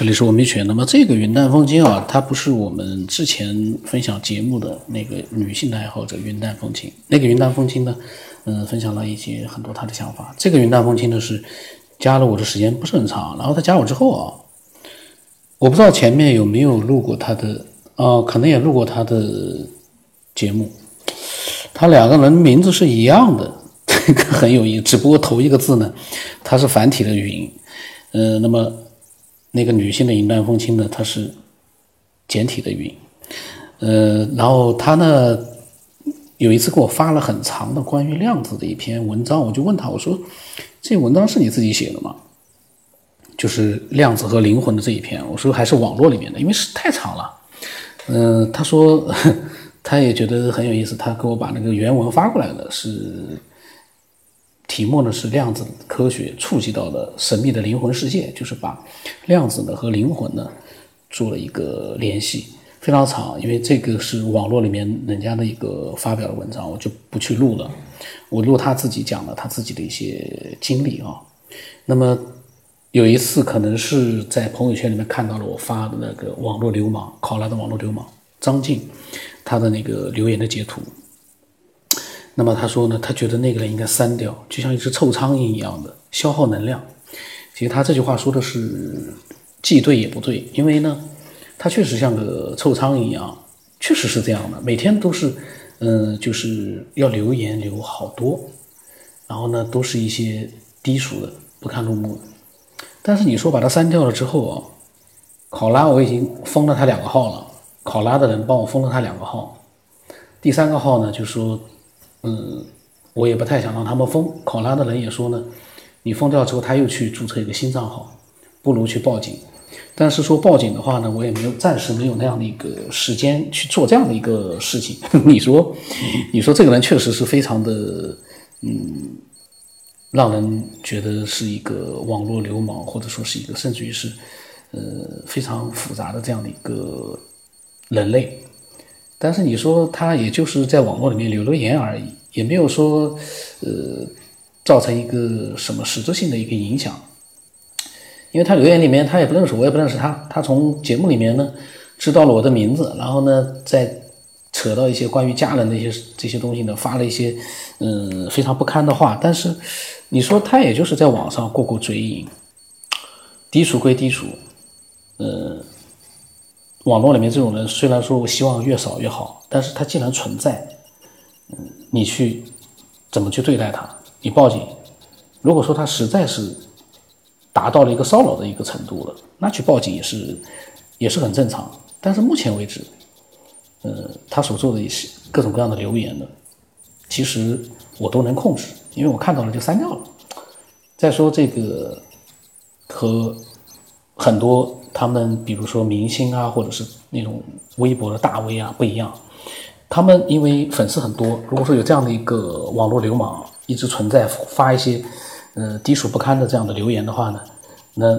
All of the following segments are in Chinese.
这里是我米犬。那么这个云淡风轻啊，它不是我们之前分享节目的那个女性的爱好者云淡风轻。那个云淡风轻呢，嗯，分享了一些很多她的想法。这个云淡风轻呢是加了我的时间不是很长，然后他加我之后啊，我不知道前面有没有录过他的，啊，可能也录过他的节目。他两个人名字是一样的，这 个很有意思。只不过头一个字呢，它是繁体的云，嗯，那么。那个女性的云淡风轻呢，她是简体的云，呃，然后她呢有一次给我发了很长的关于量子的一篇文章，我就问她，我说这文章是你自己写的吗？就是量子和灵魂的这一篇，我说还是网络里面的，因为是太长了。嗯，他说 他也觉得很有意思，他给我把那个原文发过来的是。题目呢是量子科学触及到的神秘的灵魂世界，就是把量子呢和灵魂呢做了一个联系，非常长，因为这个是网络里面人家的一个发表的文章，我就不去录了。我录他自己讲了他自己的一些经历啊。那么有一次可能是在朋友圈里面看到了我发的那个网络流氓考拉的网络流氓张静他的那个留言的截图。那么他说呢，他觉得那个人应该删掉，就像一只臭苍蝇一样的消耗能量。其实他这句话说的是既对也不对，因为呢，他确实像个臭苍蝇一样，确实是这样的，每天都是，嗯，就是要留言留好多，然后呢，都是一些低俗的、不堪入目的。但是你说把他删掉了之后啊，考拉我已经封了他两个号了，考拉的人帮我封了他两个号，第三个号呢就说。嗯，我也不太想让他们封。考拉的人也说呢，你封掉之后，他又去注册一个新账号，不如去报警。但是说报警的话呢，我也没有暂时没有那样的一个时间去做这样的一个事情。你说，你说这个人确实是非常的，嗯，让人觉得是一个网络流氓，或者说是一个甚至于是，呃，非常复杂的这样的一个人类。但是你说他也就是在网络里面留留言而已，也没有说，呃，造成一个什么实质性的一个影响。因为他留言里面他也不认识我，也不认识他。他从节目里面呢知道了我的名字，然后呢再扯到一些关于家人的一些这些东西呢，发了一些嗯非常不堪的话。但是你说他也就是在网上过过嘴瘾，低俗归低俗，呃。网络里面这种人，虽然说我希望越少越好，但是他既然存在，嗯，你去怎么去对待他？你报警，如果说他实在是达到了一个骚扰的一个程度了，那去报警也是也是很正常。但是目前为止，呃，他所做的一些各种各样的留言呢，其实我都能控制，因为我看到了就删掉了。再说这个和很多。他们比如说明星啊，或者是那种微博的大 V 啊，不一样。他们因为粉丝很多，如果说有这样的一个网络流氓一直存在，发一些呃低俗不堪的这样的留言的话呢，那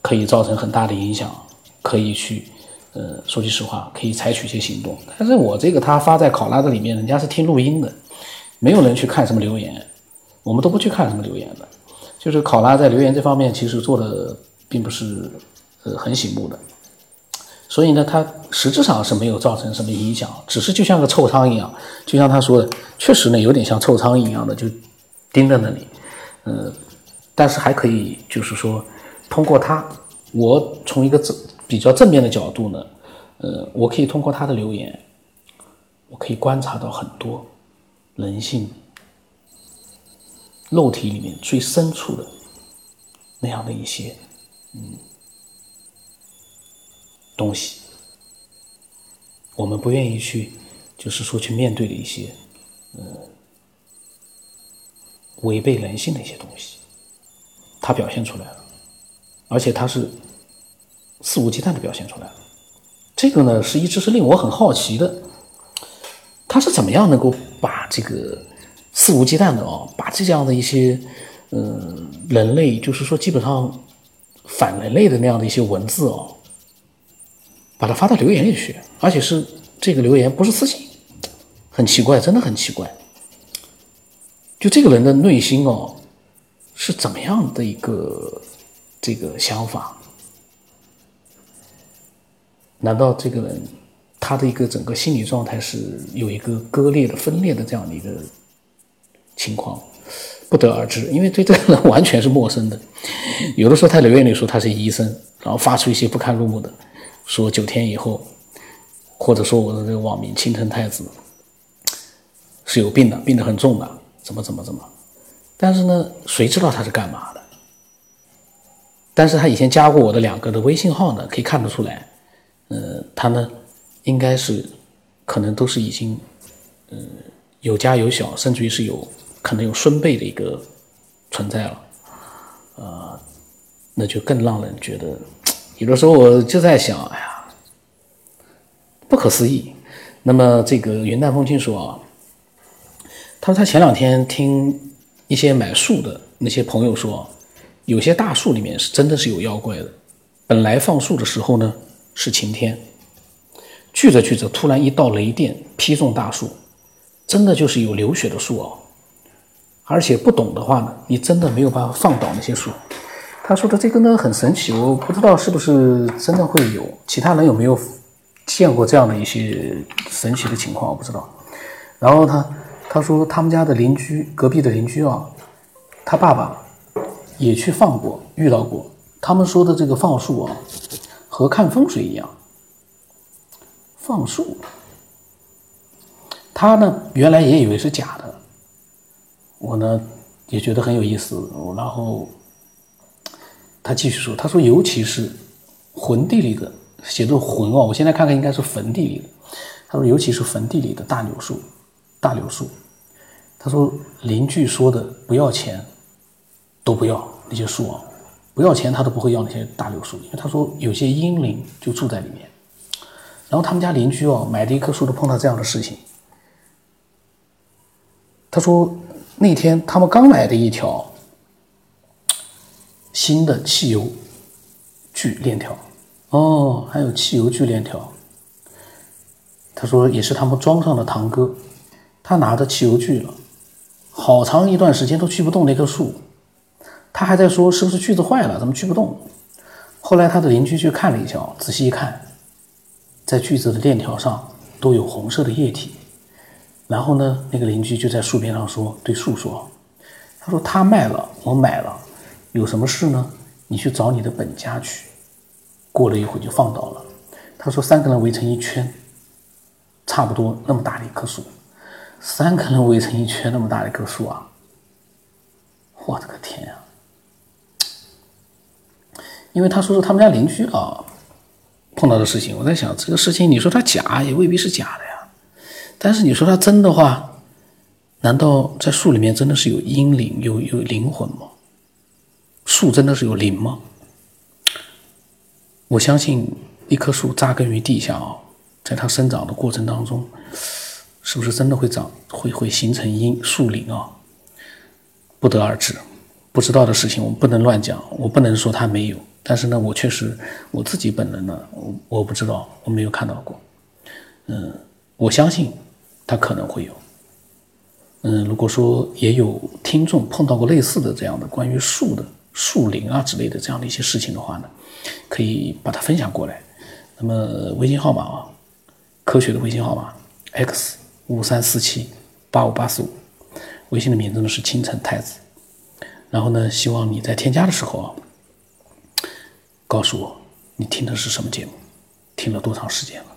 可以造成很大的影响，可以去呃说句实话，可以采取一些行动。但是我这个他发在考拉的里面，人家是听录音的，没有人去看什么留言，我们都不去看什么留言的。就是考拉在留言这方面其实做的。并不是呃很醒目的，所以呢，它实质上是没有造成什么影响，只是就像个臭苍蝇一样，就像他说的，确实呢有点像臭苍蝇一样的就盯在那里，呃，但是还可以就是说通过他，我从一个正比较正面的角度呢，呃，我可以通过他的留言，我可以观察到很多人性肉体里面最深处的那样的一些。嗯，东西，我们不愿意去，就是说去面对的一些，呃，违背人性的一些东西，它表现出来了，而且它是肆无忌惮的表现出来了。这个呢，是一直是令我很好奇的，他是怎么样能够把这个肆无忌惮的哦，把这样的一些，嗯，人类，就是说基本上。反人类的那样的一些文字哦，把它发到留言里去，而且是这个留言不是私信，很奇怪，真的很奇怪。就这个人的内心哦，是怎么样的一个这个想法？难道这个人他的一个整个心理状态是有一个割裂的、分裂的这样的一个情况？不得而知，因为对这个人 完全是陌生的。有的时候他留言里说他是医生，然后发出一些不堪入目的，说九天以后，或者说我的这个网名青城太子是有病的，病得很重的，怎么怎么怎么。但是呢，谁知道他是干嘛的？但是他以前加过我的两个的微信号呢，可以看得出来，呃，他呢应该是可能都是已经，呃，有家有小，甚至于是有。可能有孙辈的一个存在了，呃，那就更让人觉得，有的时候我就在想，哎呀，不可思议。那么这个云淡风轻说啊，他说他前两天听一些买树的那些朋友说，有些大树里面是真的是有妖怪的。本来放树的时候呢是晴天，聚着聚着，突然一道雷电劈中大树，真的就是有流血的树哦。而且不懂的话呢，你真的没有办法放倒那些树。他说的这个呢很神奇，我不知道是不是真的会有，其他人有没有见过这样的一些神奇的情况，我不知道。然后他他说他们家的邻居，隔壁的邻居啊，他爸爸也去放过，遇到过。他们说的这个放树啊，和看风水一样，放树。他呢原来也以为是假的。我呢也觉得很有意思，然后他继续说：“他说，尤其是坟地里的，写作坟哦，我现在看看应该是坟地里的。他说，尤其是坟地里的大柳树，大柳树。他说，邻居说的不要钱都不要那些树啊，不要钱他都不会要那些大柳树，因为他说有些阴灵就住在里面。然后他们家邻居哦，买的一棵树都碰到这样的事情。他说。”那天他们刚买的一条新的汽油锯链条，哦，还有汽油锯链条。他说也是他们庄上的堂哥，他拿着汽油锯了，好长一段时间都锯不动那棵树。他还在说是不是锯子坏了，怎么锯不动？后来他的邻居去看了一下，仔细一看，在锯子的链条上都有红色的液体。然后呢，那个邻居就在树边上说：“对树说，他说他卖了，我买了，有什么事呢？你去找你的本家去。”过了一会就放倒了。他说三个人围成一圈，差不多那么大的一棵树，三个人围成一圈那么大的一棵树啊！我的个天啊！因为他说是他们家邻居啊碰到的事情，我在想这个事情，你说他假也未必是假的呀。但是你说它真的话，难道在树里面真的是有阴灵、有有灵魂吗？树真的是有灵吗？我相信一棵树扎根于地下啊，在它生长的过程当中，是不是真的会长会会形成阴树灵啊？不得而知，不知道的事情我们不能乱讲，我不能说它没有。但是呢，我确实我自己本人呢，我我不知道，我没有看到过。嗯，我相信。他可能会有，嗯，如果说也有听众碰到过类似的这样的关于树的树林啊之类的这样的一些事情的话呢，可以把它分享过来。那么微信号码啊，科学的微信号码 x 五三四七八五八四五，微信的名字呢是清晨太子。然后呢，希望你在添加的时候啊，告诉我你听的是什么节目，听了多长时间了，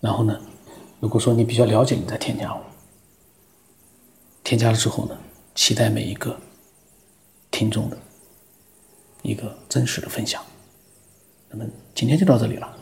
然后呢。如果说你比较了解，你再添加我。添加了之后呢，期待每一个听众的一个真实的分享。那么今天就到这里了。